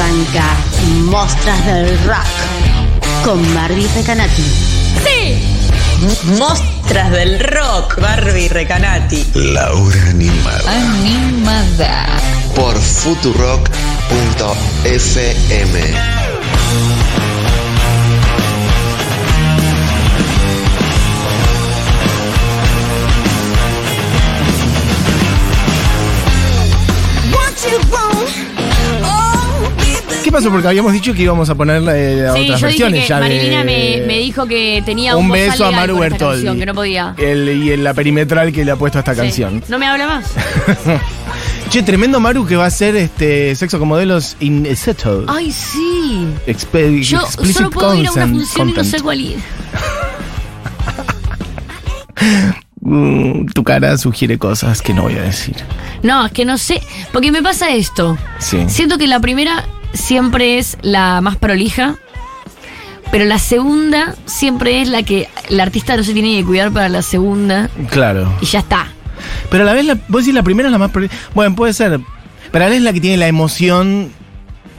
arranca Mostras del Rock con Barbie Recanati. ¡Sí! Mostras del rock, Barbie Recanati. La hora animada. Animada. Por futurock.fm. ¿Qué pasó? Porque habíamos dicho que íbamos a poner eh, Sí, otras yo versiones dije que ya de- Marilina me, me dijo que tenía un, beso a Maru Bertoldi. canción, que no podía. El- y en la perimetral que le ha puesto a esta Sí. canción. No me habla más. Che, tremendo Maru que va a hacer este sexo con modelos in settle. Ay, sí. Expe- Yo solo puedo ir a una función y no sé cuál ir. Mm, tu cara sugiere cosas que no voy a decir. No, es que no sé. Porque me pasa esto. Sí. Siento que la primera siempre es la más prolija. Pero la segunda siempre es la que el artista no se tiene que cuidar para la segunda. Claro. Y ya está. Pero a la vez, la, vos decís la primera es la más... pre- Bueno, puede ser. Pero a la vez la que tiene la emoción...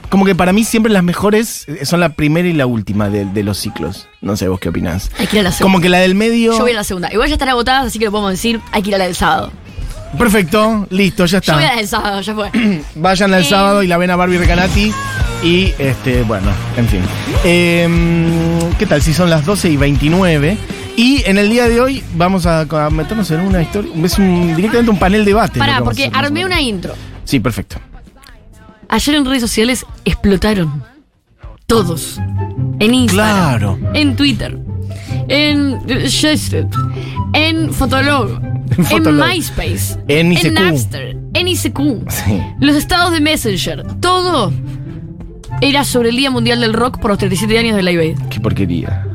Como que para mí siempre las mejores son la primera y la última de, de los ciclos. No sé vos qué opinás. Hay que ir a la segunda. Como que la del medio... Yo voy a la segunda. Igual ya están agotadas, así que lo podemos decir. Hay que ir a la del sábado. Perfecto, listo, ya Yo voy a la está. del sábado, ya fue. Vayan al Eh. sábado y la ven a Barbie Recanati. Y, este, bueno, en fin. Em, ¿Qué tal? Si son las 12 y 29. Y en el día de hoy vamos a, a meternos en una historia. Es un- directamente un panel debate. lo Pará, porque a hacer, más o armé menos. una intro. Sí, perfecto. Ayer en redes sociales explotaron. Todos. En Instagram. Claro. En Twitter. En Shested. En Fotolog. En MySpace. En ICQ. En Napster. En ICQ. Sí. Los estados de Messenger. Todo era sobre el Día Mundial del Rock por los 37 años de Live Aid. Qué porquería.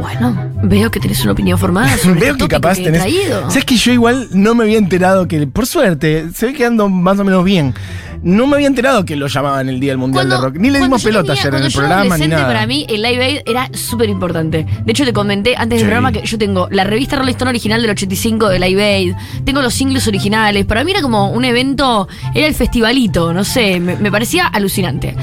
Bueno, veo que tenés una opinión formada sobre Veo este que capaz que tenés. ¿Sabes que yo igual no me había enterado que. Por suerte, se ve que ando más o menos bien. No me había enterado que lo llamaban el Día del Mundial de Rock. Ni le dimos pelota tenía- ayer en el yo programa ni nada. Para mí, el Live Aid era súper importante. De hecho, te comenté antes Sí. del programa que yo tengo la revista Rolling Stone original del 85 de Live Aid. Tengo los singles originales. Para mí era como un evento, era el festivalito, no sé, me, me parecía alucinante.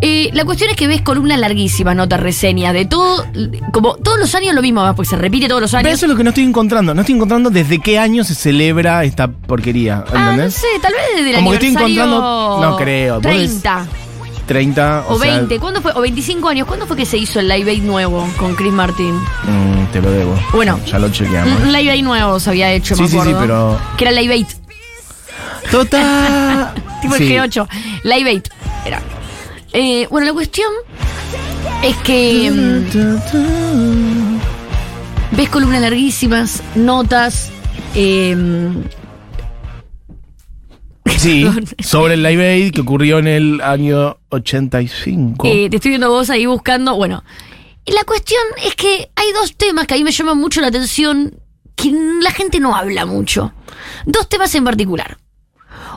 Eh, la cuestión es que ves columnas larguísimas, notas, reseñas, de todo, como todos los años lo mismo, porque se repite todos los Pero años. eso es lo que no estoy encontrando. No estoy encontrando desde qué año se celebra esta porquería. Ah, no sé, tal vez desde el Como que estoy encontrando- no creo, vos 30 30 o, o, sea, 20, ¿cuándo fue? O 25 años, ¿cuándo fue que se hizo el Live Aid nuevo con Chris Martin? mm, te lo debo. Bueno. Ya lo chequeamos. Un, Live Aid nuevo se había hecho, Sí, me sí, sí, pero- Que era Live Aid, Total. tipo Sí. el G8. Live Aid era. Eh, bueno, la cuestión es que mm, ves columnas larguísimas, notas. eh, Sí, sobre el Live Aid que ocurrió en el año 85. eh, te estoy viendo vos ahí buscando. Bueno, la cuestión es que hay dos temas que a mí me llaman mucho la atención que la gente no habla mucho. Dos temas en particular.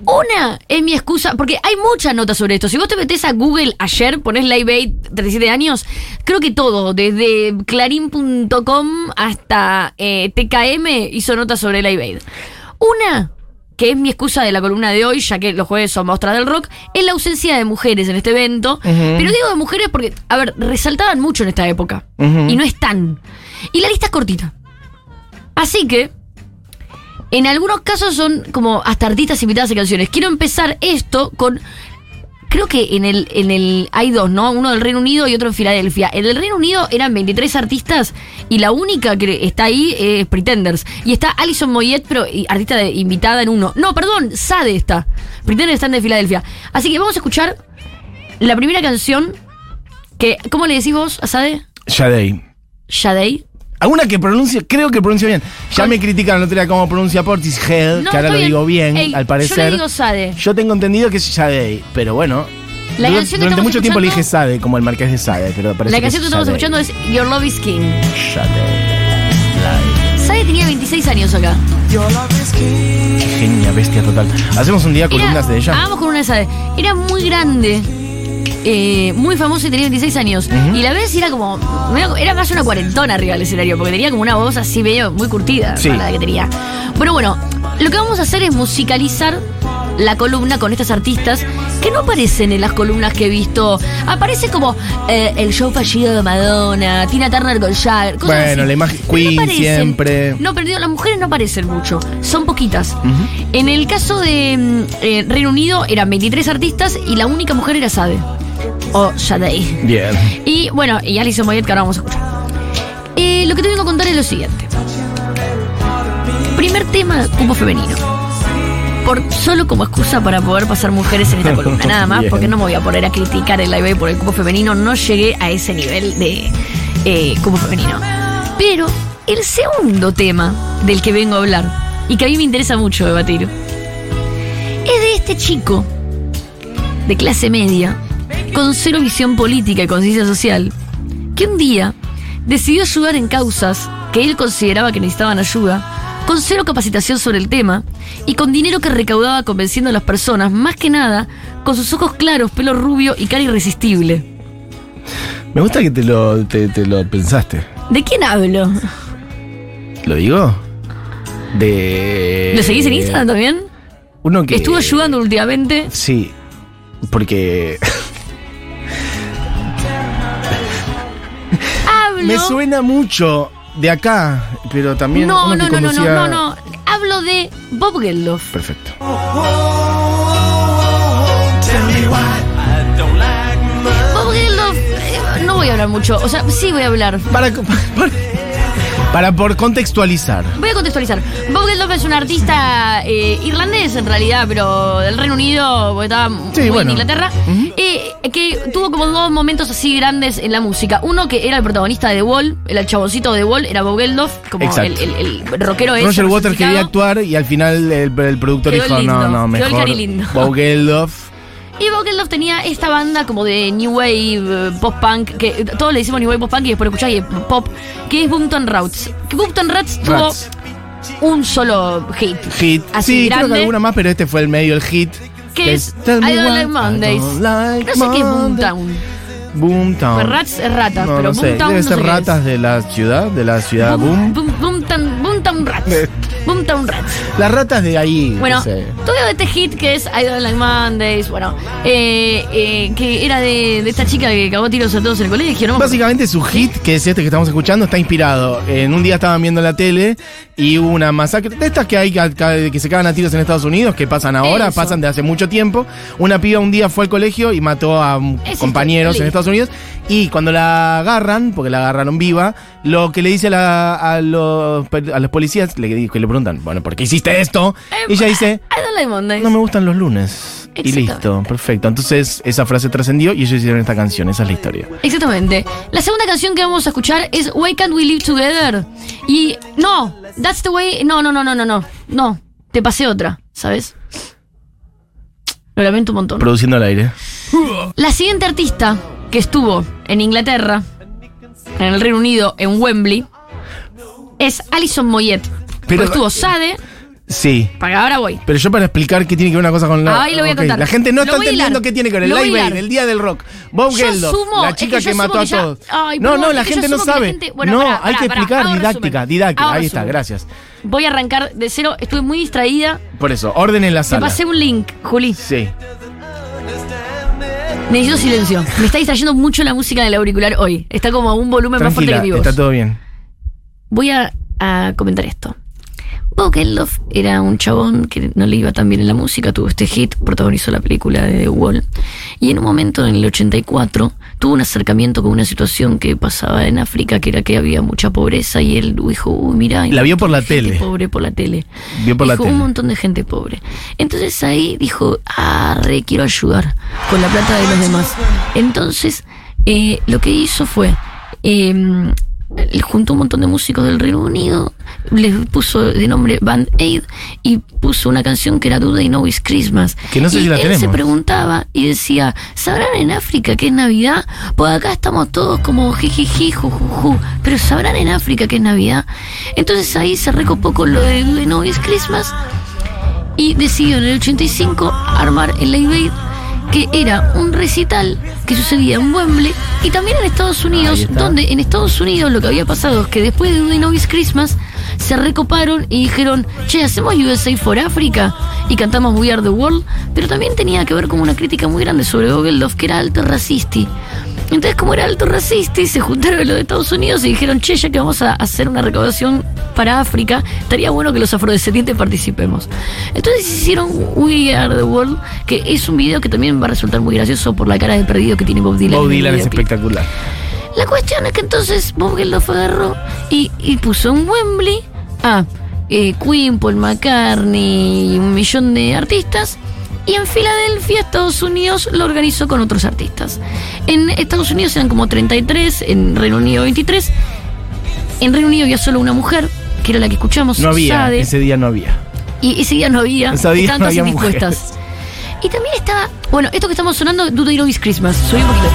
Una es mi excusa, porque hay muchas notas sobre esto. Si vos te metés a Google ayer, ponés Live Aid 37 años, creo que todo, desde clarín.com hasta eh, TKM, hizo notas sobre Live Aid. Una, que es mi excusa de la columna de hoy, ya que los jueves son mostras del rock, es la ausencia de mujeres en este evento. Pero digo de mujeres porque, a ver, resaltaban mucho en esta época. Y no están. Y la lista es cortita. Así que, en algunos casos son como hasta artistas invitadas a canciones. Quiero empezar esto con. Creo que en el, en el. Hay dos, ¿no? Uno del Reino Unido y otro en Filadelfia. En el Reino Unido eran 23 artistas y la única que está ahí es Pretenders. Y está Alison Moyet, pero artista de- invitada en uno. No, perdón, Sade está. Pretenders están de Filadelfia. Así que vamos a escuchar la primera canción. Que, ¿Cómo le decís vos a Sade? Shadei. Shadei. Alguna que pronuncia, creo que pronuncia bien. Ya me critican la otra cómo pronuncia Portishead, No, que ahora lo digo bien, Ey, al parecer. Yo le digo Sade. Yo tengo entendido que es Shadei, pero bueno. La du- canción que durante mucho tiempo le dije Sade, como el marqués de Sade, pero parece La que canción que estamos escuchando es Your Love is King. Shadei. Sade tenía 26 años acá. Genia, bestia total. Hacemos un día columnas de ella. Hagamos con una de Sade. Era muy grande. Eh, muy famosa y tenía 26 años. Y la vez era como. Era más una cuarentona arriba del escenario, porque tenía como una voz así medio muy curtida. Sí. La que tenía. Pero bueno, lo que vamos a hacer es musicalizar la columna con estas artistas que no aparecen en las columnas que he visto. Aparece como eh, el show fallido de Madonna, Tina Turner con Jagger. cosas Bueno, así. la imagen- Queen siempre. No, pero digo, las mujeres no aparecen mucho, son poquitas. En el caso de mm, eh, Reino Unido eran 23 artistas y la única mujer era Sade. O Sade. Bien. Y bueno, y Alison Moyet que ahora vamos a escuchar. Eh, lo que te vengo a contar es lo siguiente. Primer tema, cupo femenino. Por, solo como excusa para poder pasar mujeres en esta columna, nada más, Bien. porque no me voy a poner a criticar el live por el cupo femenino, no llegué a ese nivel de eh, cupo femenino. Pero el segundo tema del que vengo a hablar, y que a mí me interesa mucho debatir, es de este chico de clase media, con cero visión política y conciencia social, que un día decidió ayudar en causas que él consideraba que necesitaban ayuda, con cero capacitación sobre el tema y con dinero que recaudaba convenciendo a las personas, más que nada, con sus ojos claros, pelo rubio y cara irresistible. Me gusta que te lo, te, te lo pensaste. ¿De quién hablo? ¿Lo digo? De. ¿Lo seguís en Instagram también? Uno que. Estuvo ayudando últimamente. Sí. Porque. Hablo. Me suena mucho de acá, pero también. no, no, no, no, no, no, no. Hablo de Bob Geldof. Perfecto. Bob Geldof, eh, no voy a hablar mucho. O sea, sí voy a hablar. Para, para, para por contextualizar. Voy a contextualizar. Bob Geldof es un artista eh, irlandés en realidad, pero del Reino Unido, porque estaba Sí, muy bueno. en Inglaterra, eh, que tuvo como dos momentos así grandes en la música. Uno que era el protagonista de The Wall, el chaboncito de The Wall, era Bob Geldof, como el, Exacto. el, el rockero ese. Roger Waters quería actuar y al final el, el productor Quedó dijo: lindo, no, no, mejor. Bob Geldof. Y Bob Geldof tenía esta banda como de New Wave, eh, Pop Punk, que todos le decimos New Wave Pop Punk y después lo escucháis Pop, que es Boomtown Rats. Que Boomtown Rats tuvo un solo hit. Hit. Así sí, creo que grande. alguna más, pero este fue el medio, el hit. que es I Don't Like Mondays. I don't like no sé qué es. Boomtown. Boomtown. Pues Rats es ratas, no, pero no sé. Boomtown Debe no ser sé ratas de la ciudad, de la ciudad Boom. Boom, Boomtown, Boomtown Rats. Boomtown Rats. Las ratas de ahí. Bueno, no sé. todo este hit que es I Don't Like Mondays, bueno, eh, eh, que era de, de esta chica que cagó tiros a todos en el colegio, ¿no? Básicamente su hit, que es este que estamos escuchando, está inspirado. En un día estaban viendo la tele y hubo una masacre. De estas que hay que, que se cagan a tiros en Estados Unidos, que pasan ahora, Eso. pasan de hace mucho tiempo. Una piba un día fue al colegio y mató a compañeros en. Estados Unidos. Y cuando la agarran, porque la agarraron viva, lo que le dice a, la- a los, a los policías, le, que le preguntan, bueno, ¿por qué hiciste esto? Eh, ella dice, I Don't Like no me gustan los lunes. Y listo, perfecto. Entonces esa frase trascendió y ellos hicieron esta canción, esa es la historia. Exactamente. La segunda canción que vamos a escuchar es Why Can't We Live Together? Y no, That's the Way. No, no, no, no, no, no. No, te pasé otra, ¿sabes? Lo lamento un montón. Produciendo al aire. La siguiente artista que estuvo en Inglaterra, en el Reino Unido, en Wembley, es Alison Moyet. Pero- estuvo Sade, Sí. para ahora voy. Pero yo para explicar qué tiene que ver una cosa con la. Ahí lo voy a contar. La gente no Lo está entendiendo hilar. qué tiene que ver. El Lo Live Aid, el día del rock. Bob Yo Geldof, asumo- la es chica que mató a que ya- todos. Ay, no, no, la gente no sabe. gente- bueno, no, pará, hay pará, que explicar. didáctica, didáctica. Ahí está, gracias. Voy a arrancar de cero. Estuve muy distraída. Por eso, orden en la Te sala. pasé un link, Juli. Sí. Necesito silencio. Me está distrayendo mucho la música del auricular hoy. Está como a un volumen más fuerte que mi voz. está todo bien. Voy a, a comentar esto. Geldof era un chabón que no le iba tan bien en la música, tuvo este hit, protagonizó la película de The Wall. Y en un momento, en el 84, tuvo un acercamiento con una situación que pasaba en África, que era que había mucha pobreza, y él dijo, uy, mira, hay La vio por la tele. pobre por la tele. Vio por la tele. un montón de gente pobre. Entonces ahí dijo, ah, re, quiero ayudar con la plata de los demás. Entonces, eh, lo que hizo fue... eh, él juntó un montón de músicos del Reino Unido, les puso de nombre Band Aid y puso una canción que era Do They Know It's Christmas. Que no sé y si la él tenemos. se preguntaba y decía, ¿sabrán en África que es Navidad? Pues acá estamos todos como jijiji, jujuju, pero ¿sabrán en África que es Navidad? Entonces ahí se recopó con lo de Do They Know It's Christmas y decidió en el 85 armar el Live Aid que era un recital que sucedía en Wembley y también en Estados Unidos, donde en Estados Unidos lo que había pasado es que después de It's Christmas se recoparon y dijeron, che, hacemos USA for Africa y cantamos We Are the World, pero también tenía que ver con una crítica muy grande sobre Ogelov, que era alto racista. Entonces, como era alto racista, se juntaron los de Estados Unidos y dijeron, che, ya que vamos a hacer una recaudación para África, estaría bueno que los afrodescendientes participemos. Entonces hicieron We Are the World, que es un video que también va a resultar muy gracioso por la cara de perdido que tiene Bob Dylan. Bob Dylan es espectacular. La cuestión es que entonces Bob Geldof agarró y, y puso en Wembley a eh, Queen, Paul McCartney y un millón de artistas. Y en Filadelfia, Estados Unidos, lo organizó con otros artistas. En Estados Unidos eran como 33, en Reino Unido 23. En Reino Unido había solo una mujer, que era la que escuchamos, No había, Sade. ese día no había. Y ese día no había. Ese día estaban no había indispuestas. Y también estaba. Bueno, esto que estamos sonando, Do They Know It's Christmas. Subí un poquito.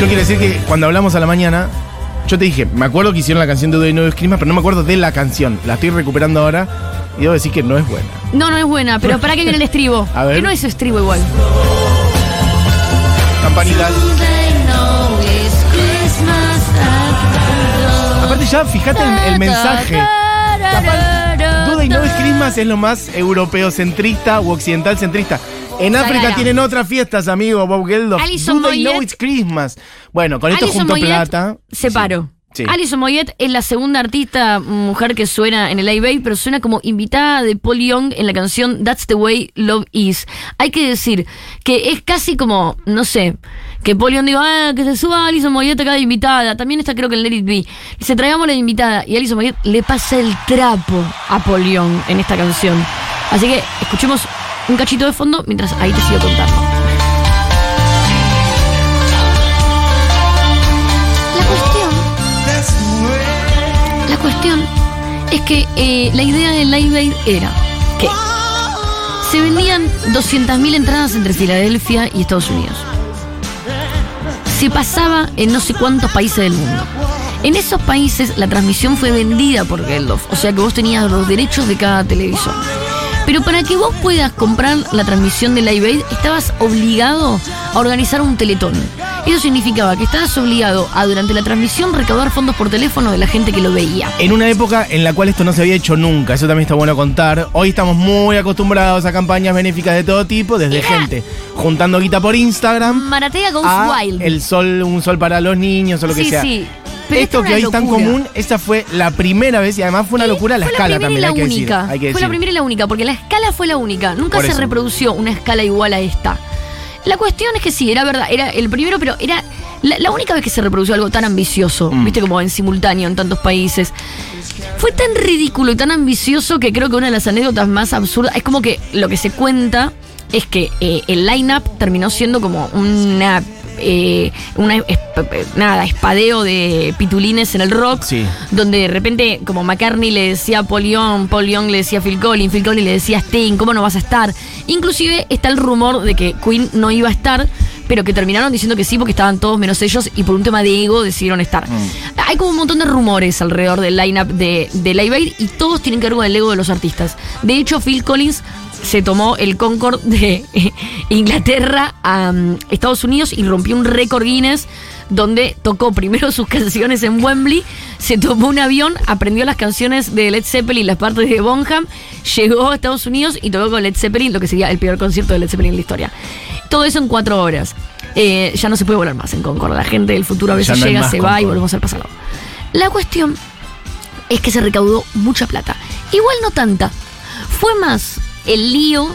Yo quiero decir que cuando hablamos a la mañana, yo te dije, me acuerdo que hicieron la canción de Day No Christmas, pero no me acuerdo de la canción. La estoy recuperando ahora y debo decir que no es buena. No, no es buena, pero ¿para qué viene el estribo? A ver. Que no es estribo igual. Campanitas. Aparte ya, fíjate el, el mensaje. Know It's Christmas es lo más europeo centrista u occidental centrista. En África tienen otras fiestas, amigo Bob Geldof. Alison Do They Know. It's Christmas. Bueno, con esto Alison junto Moyet plata. Se paró. Sí. Alison Moyet es la segunda artista mujer que suena en el Live pero suena como invitada de Paul Young en la canción That's the Way Love Is. Hay que decir que es casi como, no sé, que Paul Young diga, ah, que se suba Alison Moyet acá de invitada. También está creo que en Let It Be. Traigamos la invitada y Alison Moyet le pasa el trapo a Paul Young en esta canción. Así que escuchemos un cachito de fondo mientras ahí te sigo contando. La cuestión es que eh, la idea del Live Aid era que se vendían 200.000 entradas entre Filadelfia y Estados Unidos. Se pasaba en no sé cuántos países del mundo. En esos países la transmisión fue vendida por Geldof, o sea que vos tenías los derechos de cada televisor. Pero para que vos puedas comprar la transmisión de Live Aid, estabas obligado a organizar un teletón. Eso significaba que estabas obligado a durante la transmisión recaudar fondos por teléfono de la gente que lo veía. En una época en la cual esto no se había hecho nunca, eso también está bueno contar. Hoy estamos muy acostumbrados a campañas benéficas de todo tipo, desde Era- gente juntando guita por Instagram Maratea Goes a Wild. el sol, un sol para los niños o lo que sí, sea. sí. Pero Esto que hoy es tan común, esta fue la primera vez y además fue una Y locura la fue escala también, la hay que, decir, única. hay que Fue la primera y la única, porque la escala fue la única. Nunca Por se eso. reprodució una escala igual a esta. La cuestión es que sí, era verdad, era el primero, pero era la, la única vez que se reprodució algo tan ambicioso, Mm. viste, como en simultáneo en tantos países. Fue tan ridículo y tan ambicioso que creo que una de las anécdotas más absurdas es como que lo que se cuenta es que eh, el line-up terminó siendo como una. Eh, una nada, espadeo de pitulines en el rock Sí. donde de repente como McCartney le decía a Paul Young, Paul Young le decía a Phil Collins, Phil Collins le decía a Sting, ¿cómo no vas a estar? Inclusive está el rumor de que Queen no iba a estar, pero que terminaron diciendo que sí porque estaban todos menos ellos y por un tema de ego decidieron estar. Hay como un montón de rumores alrededor del lineup de, de Live Aid y todos tienen que ver con el ego de los artistas. De hecho, Phil Collins se tomó el Concorde de eh, Inglaterra a mm, Estados Unidos y rompió un récord Guinness donde tocó primero sus canciones en Wembley, se tomó un avión, aprendió las canciones de Led Zeppelin, las partes de Bonham, llegó a Estados Unidos y tocó con Led Zeppelin, lo que sería el peor concierto de Led Zeppelin en la historia. Todo eso en cuatro horas. Eh, ya no se puede volar más en Concorde. La gente del futuro a veces no llega, se va y volvemos al pasado. La cuestión es que se recaudó mucha plata. Igual no tanta. Fue más el lío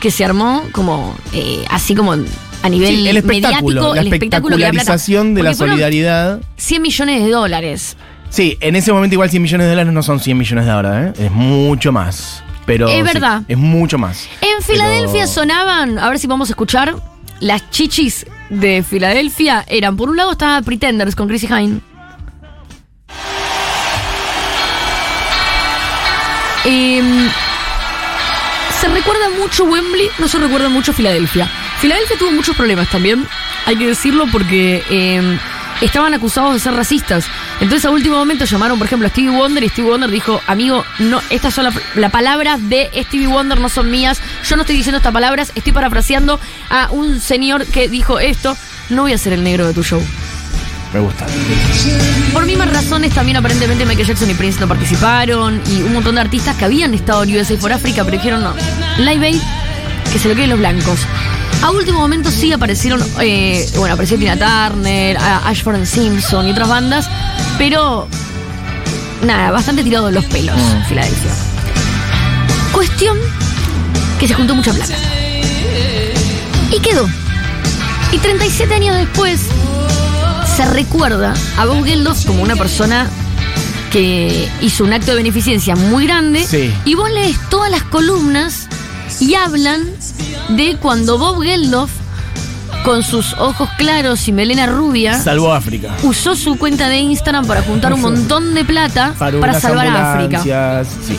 que se armó como eh, así como a nivel Sí, el espectáculo, mediático, la el espectacularización de la solidaridad. 100 millones de dólares. Sí, en ese momento igual 100 millones de dólares no son 100 millones de ahora, ¿eh? Es mucho más. Pero Es sí, verdad. es mucho más. En Filadelfia Pero- sonaban, a ver si vamos a escuchar, las chichis de Filadelfia eran, por un lado estaba Pretenders con Chrissy Hine. Em, se recuerda mucho Wembley, no se recuerda mucho Filadelfia. Filadelfia tuvo muchos problemas también, hay que decirlo, porque em, estaban acusados de ser racistas. Entonces a último momento llamaron, por ejemplo, a Stevie Wonder y Stevie Wonder dijo, amigo, no, estas son las la palabras de Stevie Wonder, no son mías, yo no estoy diciendo estas palabras, estoy parafraseando a un señor que dijo esto, no voy a ser el negro de tu show. Me gusta. Por mismas razones, también aparentemente Michael Jackson y Prince no participaron y un montón de artistas que habían estado en USA por África, pero dijeron no. Live Aid, que se lo queden los blancos. A último momento sí aparecieron, eh, bueno, apareció Tina Turner, Ashford Simpson y otras bandas, pero nada, bastante tirado de los pelos, Filadelfia. Cuestión que se juntó mucha plata. Y quedó. Y 37 años después se recuerda a Bob Geldof como una persona que hizo un acto de beneficencia muy grande. Sí. Y vos lees todas las columnas y hablan de cuando Bob Geldof, con sus ojos claros y melena rubia, Salvó África. usó su cuenta de Instagram para juntar un montón de plata para, salvar a África. Sí.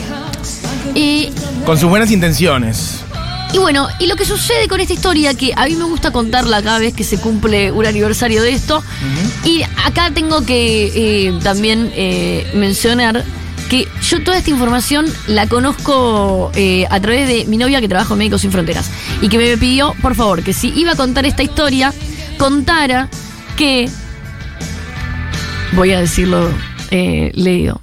Y Con sus buenas intenciones. Y bueno, y lo que sucede con esta historia, que a mí me gusta contarla cada vez que se cumple un aniversario de esto, y acá tengo que eh, también eh, mencionar que yo toda esta información la conozco eh, a través de mi novia que trabaja en Médicos Sin Fronteras, y que me pidió, por favor, que si iba a contar esta historia, contara que, voy a decirlo leído,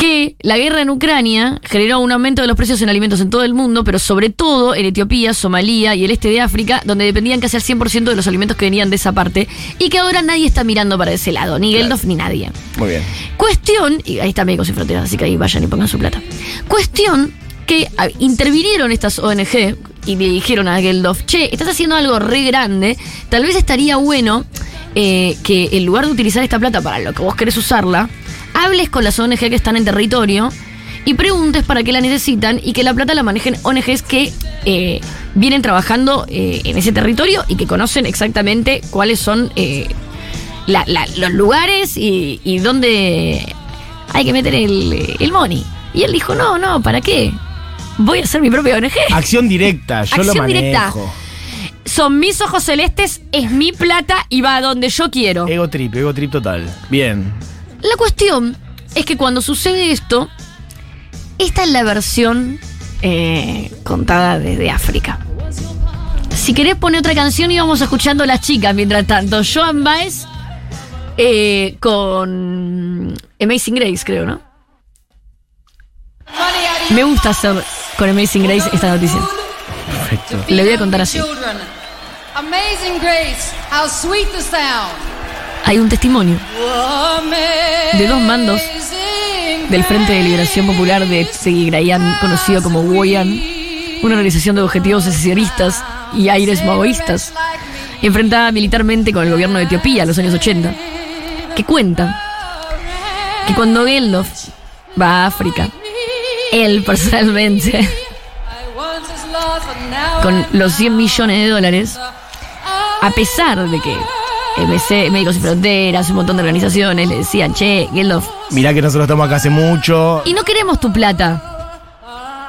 que la guerra en Ucrania generó un aumento de los precios en alimentos en todo el mundo, pero sobre todo en Etiopía, Somalia y el este de África, donde dependían casi al 100% de los alimentos que venían de esa parte, y que ahora nadie está mirando para ese lado, ni Geldof ni nadie. Muy bien. Cuestión, y ahí está Médicos Sin Fronteras, así que ahí vayan y pongan su plata. Cuestión que intervinieron estas ONG y le dijeron a Geldof, che, estás haciendo algo re grande, tal vez estaría bueno eh, que en lugar de utilizar esta plata para lo que vos querés usarla, hables con las ONG que están en territorio y preguntes para qué la necesitan y que la plata la manejen ONGs que eh, vienen trabajando eh, en ese territorio y que conocen exactamente cuáles son eh, la- la- los lugares y, y dónde hay que meter el, el money. Y él dijo, no, no, ¿para qué? Voy a hacer mi propia ONG. Acción directa, yo lo Acción manejo. directa. Son mis ojos celestes, es mi plata y va a donde yo quiero. Ego trip, ego trip total. Bien. La cuestión es que cuando sucede esto, esta es la versión eh, contada desde África. Si querés poner otra canción íbamos escuchando a las chicas mientras tanto. Joan Baez eh, con Amazing Grace, creo, ¿no? Me gusta hacer con Amazing Grace esta noticia. Perfecto. Le voy a contar así. Amazing grace, how sweet the sound. Hay un testimonio De dos mandos del Frente de Liberación Popular de Seguigrayán, conocido como Woyan, una organización de objetivos secesionistas y aires maoístas, enfrentada militarmente con el gobierno de Etiopía en los años 80, que cuenta que cuando Geldof va a África, él personalmente, con los 100 millones de dólares, a pesar de que MC, Médicos Sin Fronteras, un montón de organizaciones le decían, che, Geldof, Mirá que nosotros estamos acá hace mucho. y no queremos tu plata.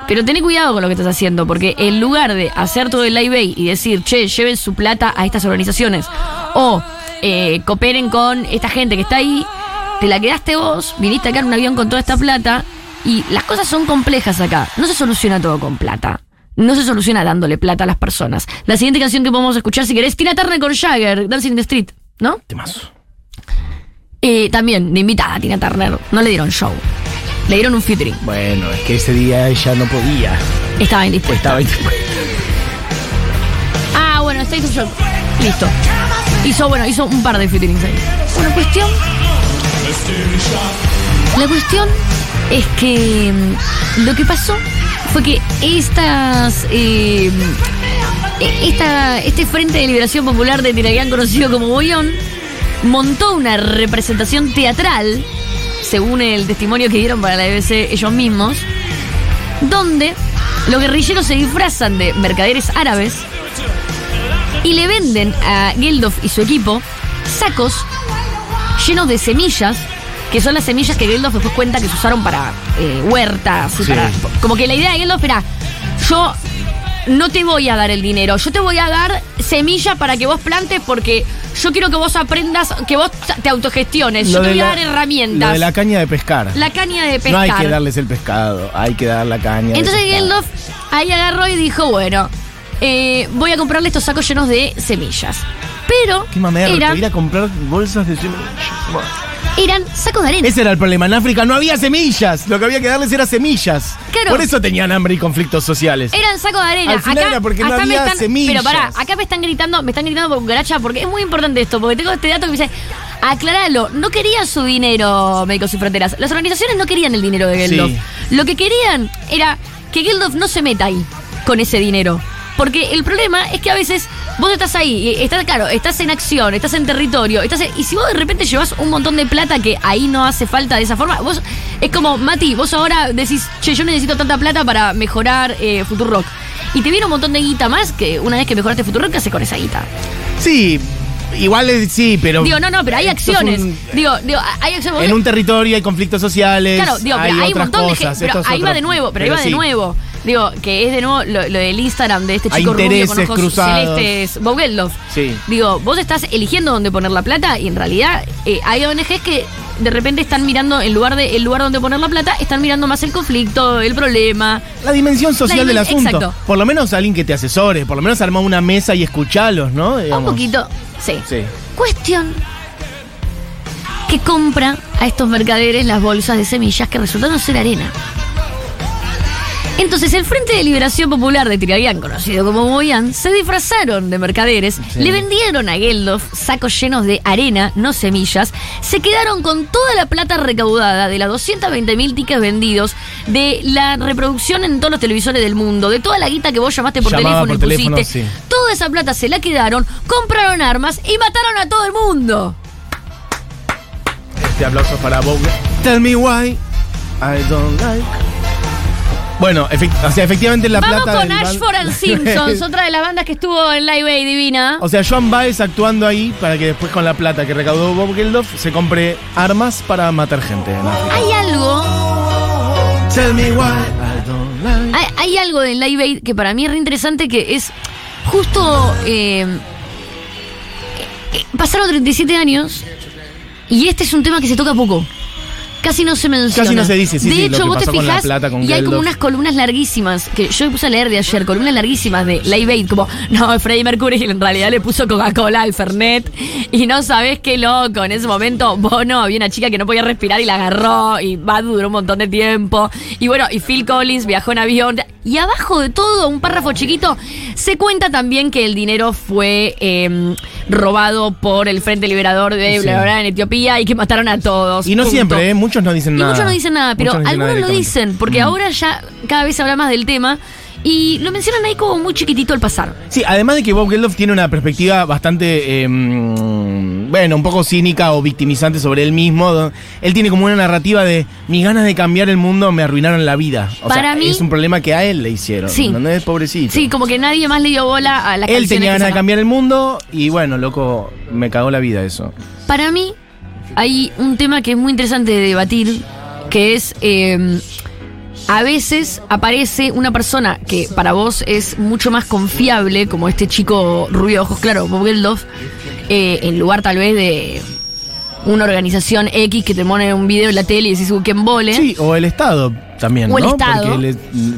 Pero ten cuidado con lo que estás haciendo, porque en lugar de hacer todo el live y decir, che, lleven su plata a estas organizaciones, o eh, cooperen con esta gente que está ahí, te la quedaste vos, viniste acá en un avión con toda esta plata, y las cosas son complejas acá. No se soluciona todo con plata. No se soluciona dándole plata a las personas. La siguiente canción que podemos escuchar, si querés, Tina Turner con Jagger, Dancing in the Street, ¿no? Temazo. Eh, también, de invitada a Tina Turner. No le dieron show. Le dieron un featuring. Bueno, es que ese día ella no podía. Estaba Pues indispuesta. estaba. Ah, bueno, State of Shock. Listo. Hizo, bueno, hizo un par de featurings ahí. Bueno, cuestión. La cuestión es que mm, lo que pasó fue que estas. eh, esta, este Frente de Liberación Popular de Tirayán, conocido como Boyón, montó una representación teatral, según el testimonio que dieron para la BBC ellos mismos, donde los guerrilleros se disfrazan de mercaderes árabes y le venden a Geldof y su equipo sacos llenos de semillas, que son las semillas que Geldof después cuenta que se usaron para eh, huertas. y Sí. para- como que la idea de Geldof era, yo no te voy a dar el dinero, yo te voy a dar semilla para que vos plantes porque yo quiero que vos aprendas, que vos te autogestiones, yo te voy a la- dar herramientas. Lo de la caña de pescar. La caña de pescar. No hay que darles el pescado, hay que dar la caña. Entonces. Geldof ahí agarró y dijo, bueno, eh, voy a comprarle estos sacos llenos de semillas. dinero Qué mamerto, era, ir a comprar bolsas de semillas. Eran sacos de arena. Ese era el problema. En África no había semillas. Lo que había que darles era semillas. Claro. Por eso tenían hambre y conflictos sociales. Eran sacos de arena. Al final era porque no acá me había están, semillas. Pero pará, acá me están gritando, me están gritando por cucaracha porque es muy importante esto, porque tengo este dato que me dice, aclaralo, no querían su dinero, Médicos Sin Fronteras. Las organizaciones no querían el dinero de Geldof. Sí. Lo que querían era que Geldof no se meta ahí con ese dinero. Porque el problema es que a veces vos estás ahí, estás, claro, estás en acción, estás en territorio, estás en- y si vos de repente llevas un montón de plata que ahí no hace falta de esa forma, vos es como, Mati, vos ahora decís, che, yo necesito tanta plata para mejorar eh, Futurock. Y te viene un montón de guita más que una vez que mejoraste Futurock, ¿qué haces con esa guita? Sí, igual es- sí, pero. Digo, no, no, pero hay acciones. un- digo, digo, hay acciones. en un territorio hay conflictos sociales. Claro, digo, hay, pero hay un montón de cosas. gente. Pero ahí va de nuevo, pero, ahí va de nuevo. Digo, que es de nuevo lo, lo del Instagram de este Hay chico rubio con ojos cruzados. celestes, Bogeldof. Sí. Digo, vos estás eligiendo dónde poner la plata y en realidad eh, hay ONGs que de repente están mirando, en lugar de el lugar donde poner la plata, están mirando más el conflicto, el problema. La dimensión social La del asunto. exacto. Por lo menos alguien que te asesore, por lo menos arma una mesa y escuchalos, ¿no? Un Digamos. poquito. Sí. Sí. Cuestión que compra a estos mercaderes las bolsas de semillas que resultaron ser arena. Entonces el Frente de Liberación Popular de Tirabián, conocido como Boyan, se disfrazaron de mercaderes, le vendieron a Geldof sacos llenos de arena, no semillas, se quedaron con toda la plata recaudada de las 220 mil tickets vendidos, de la reproducción en todos los televisores del mundo, de toda la guita que vos llamaste por Llamaba teléfono por y teléfono, pusiste. sí. Toda esa plata se la quedaron, compraron armas y mataron a todo el mundo. Este aplauso para Bob. Tell me why I don't like. Bueno, efect- o sea, efectivamente la Vamos plata con Ashford and Simpsons, otra de las bandas que estuvo en Live Aid Divina. O sea, Joan Baez actuando ahí para que después con la plata que recaudó Bob Geldof se compre armas para matar gente. en. Hay algo, Tell me why I don't like. hay, hay algo de Live Aid que para mí es re interesante que es justo eh, eh, pasaron 37 años y este es un tema que se toca poco. Casi no se menciona. Casi no se dice, sí, De sí, hecho, vos te fijas y hay como unas columnas larguísimas que yo puse a leer de ayer, columnas larguísimas de Live Aid, como, no, Freddie Mercury en realidad le puso Coca-Cola al Fernet y no sabés qué loco. En ese momento, Bono, había una chica que no podía respirar y la agarró y va, duró un montón de tiempo. Y bueno, y Phil Collins viajó en avión. Y abajo de todo, un párrafo chiquito, se cuenta también que el dinero fue eh, robado por el Frente Liberador de Sí. bla, bla, bla, en Etiopía y que mataron a todos. Y no Punto. siempre, ¿eh? Muchos no dicen Y nada. muchos no dicen nada, pero Muchos no dicen nada algunos lo dicen, porque Mm. ahora ya cada vez se habla más del tema y lo mencionan ahí como muy chiquitito al pasar. Sí, además de que Bob Geldof tiene una perspectiva bastante, eh, mm, bueno, un poco cínica o victimizante sobre él mismo. Él tiene como una narrativa de mis ganas de cambiar el mundo me arruinaron la vida. O Para sea, mí- es un problema que a él le hicieron. Sí. ¿Entendés? Pobrecito. Sí, como que nadie más le dio bola a las Él tenía ganas de cambiar el mundo y bueno, loco, me cagó la vida eso. Para mí hay un tema que es muy interesante de debatir, que es eh, a veces aparece una persona que para vos es mucho más confiable, como este chico rubio de ojos claros, Bob Geldof, eh, en lugar tal vez de una organización X que te pone un video en la tele y decís, "Uh, que embole. Sí, o el Estado también, O el ¿no? Estado. Porque le-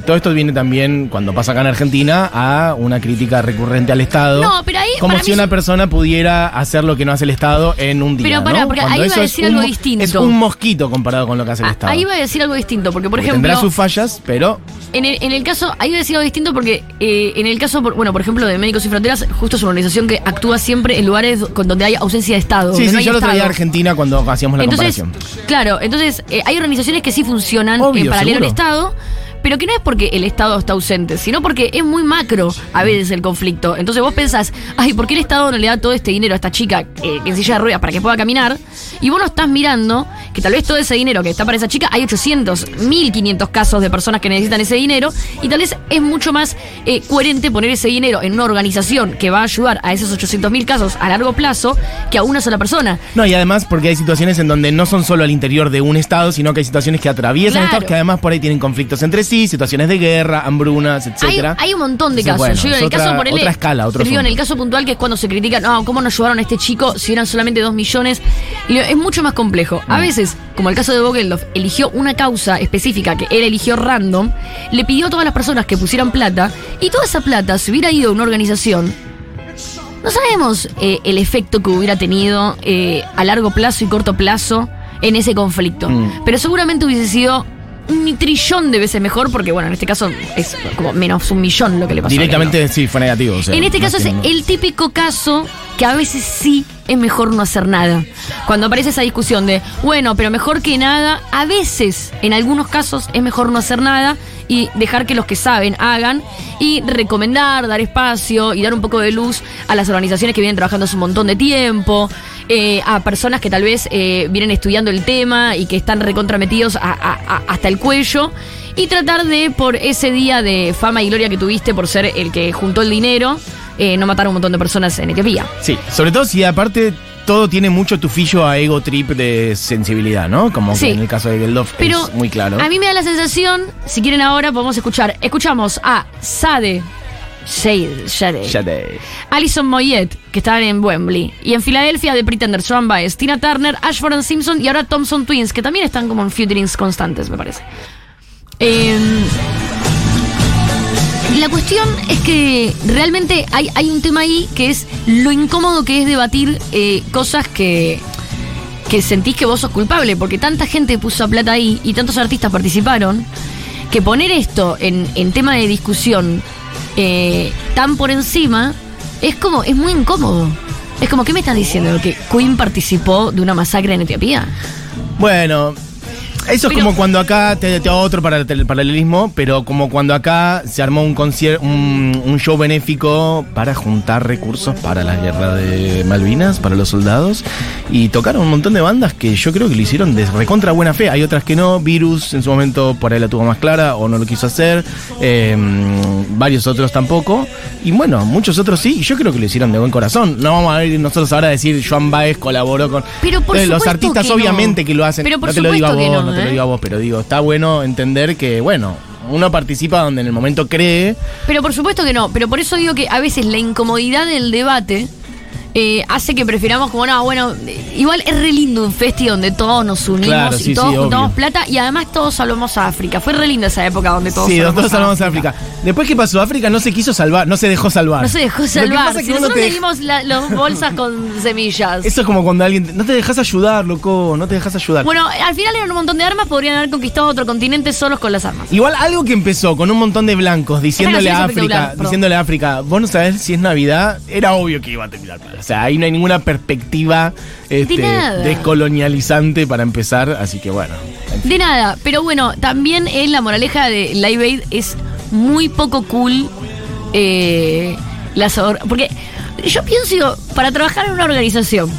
todo esto viene también, cuando pasa acá en Argentina, a una crítica recurrente al Estado. No, pero Como si una persona pudiera hacer lo que no hace el Estado en un día. Pero pará, ¿no? porque Cuando ahí iba a es decir algo distinto. Es un mosquito comparado con lo que hace el Ah, Estado. Ahí va a decir algo distinto, porque por Porque ejemplo... Tendrá sus fallas, pero. En el, en el caso, ahí voy a decir algo distinto porque eh, en el caso, por- bueno, por ejemplo, de Médicos Sin Fronteras, justo es una organización que actúa siempre en lugares donde hay ausencia de Estado. Sí, sí, no yo lo traía a. Argentina cuando hacíamos la Entonces, comparación. claro, entonces eh, hay organizaciones que sí funcionan Obvio, en paralelo seguro. al Estado, pero que no es porque el Estado está ausente, sino porque es muy macro a veces el conflicto. Entonces vos pensás, ay, ¿por qué el Estado no le da todo este dinero a esta chica eh, en silla de ruedas para que pueda caminar? Y vos lo estás mirando, que tal vez todo ese dinero que está para esa chica, hay 800, 1500 casos de personas que necesitan ese dinero, y tal vez es mucho más eh, coherente poner ese dinero en una organización que va a ayudar a esos 800.000 casos a largo plazo que a una sola persona. No, y además porque hay situaciones en donde no son solo al interior de un Estado, sino que hay situaciones que atraviesan Claro. Estados que además por ahí tienen conflictos entre sí, situaciones de guerra, hambrunas, etcétera. hay un montón de Entonces, casos. bueno, Yo digo, en el otra, caso, ponele- otra escala, otro pero digo, en asunto. el caso puntual que es cuando se critica, no, ¿cómo no ayudaron a este chico si eran solamente dos millones? Y es mucho más complejo. Mm. A veces, como el caso de Bogeldof, eligió una causa específica que él eligió random, le pidió a todas las personas que pusieran plata, y toda esa plata se hubiera ido a una organización No sabemos eh, el efecto que hubiera tenido eh, a largo plazo y corto plazo en ese conflicto. Mm. Pero seguramente hubiese sido un trillón de veces mejor, porque bueno, en este caso es como menos un millón lo que le pasó. a Directamente sí, fue negativo. o sea, en este caso es el típico caso que a veces sí es mejor no hacer nada. Cuando aparece esa discusión de, bueno, pero mejor que nada, a veces, en algunos casos, es mejor no hacer nada y dejar que los que saben hagan y recomendar, dar espacio y dar un poco de luz a las organizaciones que vienen trabajando hace un montón de tiempo, eh, a personas que tal vez eh, vienen estudiando el tema y que están recontrametidos a- hasta el cuello y tratar de, por ese día de fama y gloria que tuviste por ser el que juntó el dinero, eh, no matar a un montón de personas en Etiopía. Sí, sobre todo si aparte todo tiene mucho tufillo a ego trip de sensibilidad, ¿no? Como Sí. que en el caso de Geldof Pero es muy claro. a mí me da la sensación, si quieren ahora podemos escuchar, escuchamos a Sade, Shade, Shade, Shade. Alison Moyet, que estaban en Wembley, y en Filadelfia de Pretenders, Joan Baez, Tina Turner, Ashford and Simpson y ahora Thompson Twins, que también están como en featurings constantes, me parece. Eh, la cuestión es que realmente hay, hay un tema ahí que es lo incómodo que es debatir eh, cosas que, que sentís que vos sos culpable, porque tanta gente puso plata ahí y tantos artistas participaron, que poner esto en, en tema de discusión eh, tan por encima es como, es muy incómodo. Es como, ¿qué me estás diciendo? ¿Que Queen participó de una masacre en Etiopía? Bueno, eso es como cuando acá, te, te hago otro para el paralelismo, pero como cuando acá se armó un concier un, un show benéfico para juntar recursos para la guerra de Malvinas, para los soldados, y tocaron un montón de bandas que yo creo que lo hicieron de recontra buena fe. Hay otras que no, Virus en su momento por ahí la tuvo más clara o no lo quiso hacer, eh, varios otros tampoco, y bueno, muchos otros sí, y yo creo que lo hicieron de buen corazón. No vamos a ir nosotros ahora a decir Joan Baez colaboró con... Pero por Eh, los artistas que no. obviamente que lo hacen. Pero por no te lo digo a vos, no te lo ¿eh? digo a vos, pero digo, está bueno entender que, bueno, uno participa donde en el momento cree. Pero por supuesto que no, pero por eso digo que a veces la incomodidad del debate eh, hace que prefiramos como, no, bueno, igual es re lindo un festi donde todos nos unimos Claro, y todos sí, juntamos obvio. plata y además todos salvamos a África. Fue re linda esa época donde todos sí, salvamos a salvamos a África. Después, ¿qué pasó? África no se quiso salvar, no se dejó salvar. No se dejó que salvar. Si que nosotros te- dimos la- los bolsas con semillas. Eso es como cuando alguien. No te dejas ayudar, loco, no te dejas ayudar. Bueno, al final eran un montón de armas, podrían haber conquistado otro continente solos con las armas. Igual algo que empezó con un montón de blancos diciéndole a África, diciéndole a África, vos no sabés si es Navidad, era obvio que iba a terminar mal. O sea, ahí no hay ninguna perspectiva este, descolonializante para empezar, así que bueno. en fin. De nada, pero bueno, también en la moraleja de Live Aid es muy poco cool eh, las or- porque yo pienso para trabajar en una organización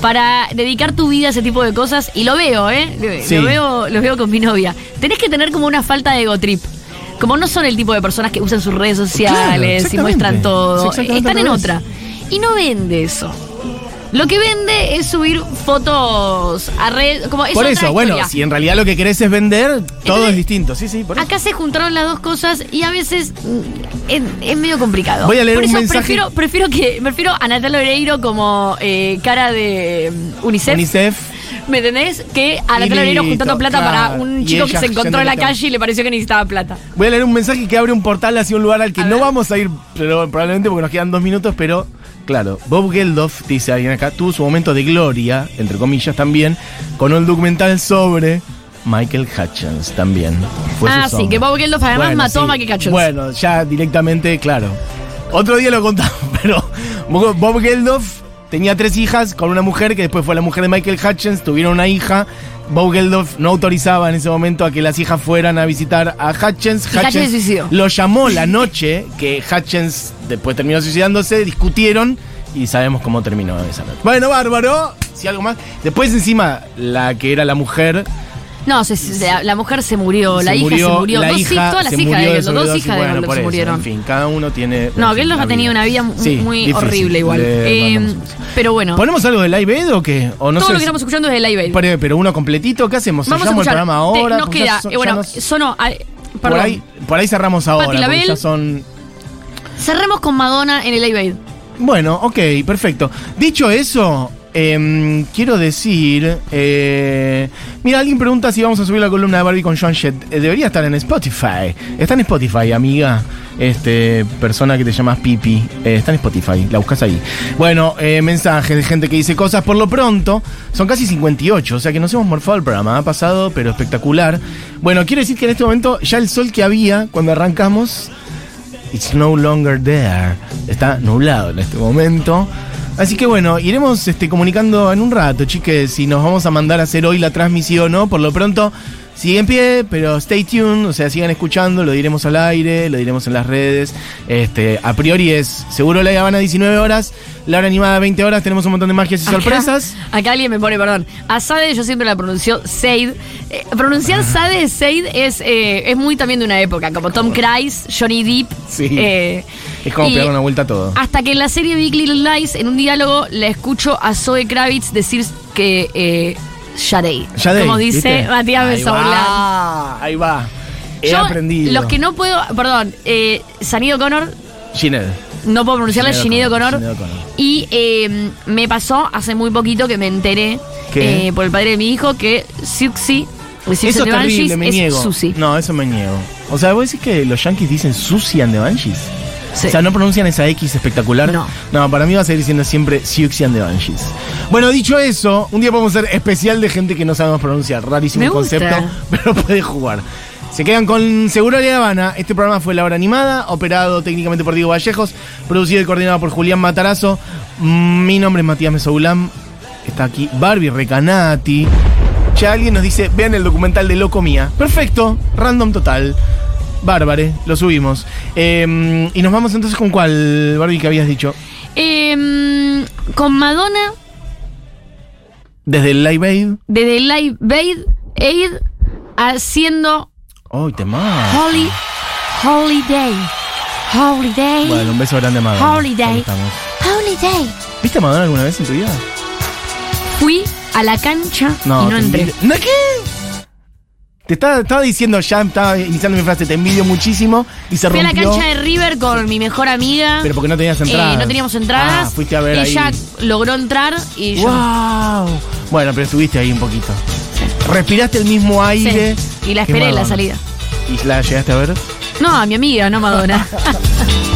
para dedicar tu vida a ese tipo de cosas y lo veo, ¿eh? Lo- Sí. Lo veo, lo veo con mi novia. Tenés que tener como una falta de ego trip. Como no son el tipo de personas que usan sus redes sociales y muestran Es todo. Están en otra. Y no vende eso. Lo que vende es subir fotos a red. Como es Por eso, bueno, si en realidad lo que querés es vender, todo Entonces, es distinto. Sí, sí, por eso. Acá se juntaron las dos cosas y a veces mm, es, es medio complicado. Voy a leer Por un eso mensaje- Prefiero, prefiero que prefiero a Natalia Oreiro como eh, cara de mm, UNICEF. UNICEF. ¿Me entendés? Que a Oreiro listo, juntando plata para un chico que se encontró en la la calle y le pareció que necesitaba plata. Voy a leer un mensaje que abre un portal hacia un lugar al que no vamos a ir, pero probablemente porque nos quedan dos minutos, pero claro, Bob Geldof, dice alguien acá, tuvo su momento de gloria, entre comillas también, con un documental sobre Michael Hutchins también. Fue ah, sí, sombra. que Bob Geldof además Bueno, mató sí. a Michael Hutchins. Bueno, ya directamente, claro. Otro día lo contamos, pero Bob Geldof tenía tres hijas con una mujer que después fue la mujer de Michael Hutchins, tuvieron una hija. Geldof no autorizaba en ese momento a que las hijas fueran a visitar a Hutchins. Hutchins lo llamó la noche que Hutchins después terminó suicidándose, discutieron y sabemos cómo terminó esa noche. Bueno, bárbaro. Si algo más. Después encima, la que era la mujer No, se- se- la, mujer se murió, la hija se murió. la dos hija todas las hijas de Geldof, dos hijas de Geldof se murieron. En fin, cada uno tiene. No, Geldof ha tenido una vida Sí, muy difícil. horrible igual. Eh, pero bueno, ¿Ponemos algo de Live Aid o qué? O no todo sé lo que estamos escuchando es de Live Aid. pero, pero uno completito, ¿qué hacemos? Vamos a ¿Cerramos el escuchar. programa Te- ahora? nos queda, son- eh, bueno, nos- sonó. por, ahí, por ahí cerramos ahora. ya son. Cerremos con Madonna en el Live Aid. Bueno, ok, perfecto. Dicho eso, em, quiero decir. eh, mira, alguien pregunta si vamos a subir la columna de Barbie con John Jett. Eh, debería estar en Spotify. Está en Spotify, amiga. este, persona que te llamas Pipi. Eh, está en Spotify, la buscas ahí. Bueno, eh, mensajes de gente que dice cosas por lo pronto. Son casi 58, o sea que nos hemos morfado el programa. Ha pasado, pero espectacular. Bueno, quiero decir que en este momento ya el sol que había cuando arrancamos, it's no longer there. Está nublado en este momento. Así que bueno, iremos este, comunicando en un rato, chiques, si nos vamos a mandar a hacer hoy la transmisión o no. Por lo pronto, sigue en pie, pero stay tuned, o sea, sigan escuchando, lo diremos al aire, lo diremos en las redes. Este, a priori es seguro la Habana 19 horas, la hora animada 20 horas, tenemos un montón de magias y Acá- sorpresas. Acá alguien me pone, perdón. A Sade yo siempre la pronunció Seid. Eh, pronunciar Sade Seid es, eh, es muy también de una época, como Tom Cruise, Johnny Depp. Sí. eh, Es como pegar una vuelta a todo. Hasta que en la serie Big Little Lies, en un diálogo, la escucho a Zoe Kravitz decir que eh, Shadei. Shadei, Como dice ¿viste? Matías va, Ahí va. He Yo, aprendido. Los que no puedo, perdón, eh, Sanido Connor, Ginette. no puedo O'Connor. Sinead O'Connor. Y eh, me pasó hace muy poquito que me enteré eh, por el padre de mi hijo que Six Eso es terrible, me es niego. No, eso me niego. O sea, ¿vos decís que los yankees dicen Susie and the Banshees? Sí. O sea, ¿no pronuncian esa X espectacular? No. No, para mí va a seguir siendo siempre Siouxsie and the Banshees. Bueno, dicho eso, un día podemos hacer especial de gente que no sabemos pronunciar. Rarísimo Me el gusta. concepto, pero puede jugar. Se quedan con Seguro de Habana. Este programa fue La Hora Animada, operado técnicamente por Diego Vallejos, producido y coordinado por Julián Matarazo. Mm, Mi nombre es Matías Mesoulam. Está aquí Barbie Recanati. Ya alguien nos dice, vean el documental de Loco Mía. Perfecto, random total. Bárbare, lo subimos. Eh, y nos vamos entonces con cuál, Barbie, que habías dicho. Em, con Madonna, Desde el Live Aid. desde Live Aid, Aid haciendo ¡Ay, te más! Holy, Holiday. Holiday. Bueno, un beso grande a Madonna. Holiday. Holiday. ¿Viste a Madonna alguna vez en tu vida? Fui a la cancha y no entré. ¿No qué? Te estaba, estaba diciendo ya, estaba iniciando mi frase, te envidio muchísimo y se Fui a la cancha de River con mi mejor amiga. Pero porque no tenías Eh, entradas. no teníamos entradas. Ah, fuiste a ver ahí. Ella logró entrar y yo. ¡Wow! Bueno, pero estuviste ahí un poquito. Respiraste el mismo Sí. aire. Y la esperé en la Madonna. salida. ¿Y la llegaste a ver? No, a mi amiga, no Madonna. I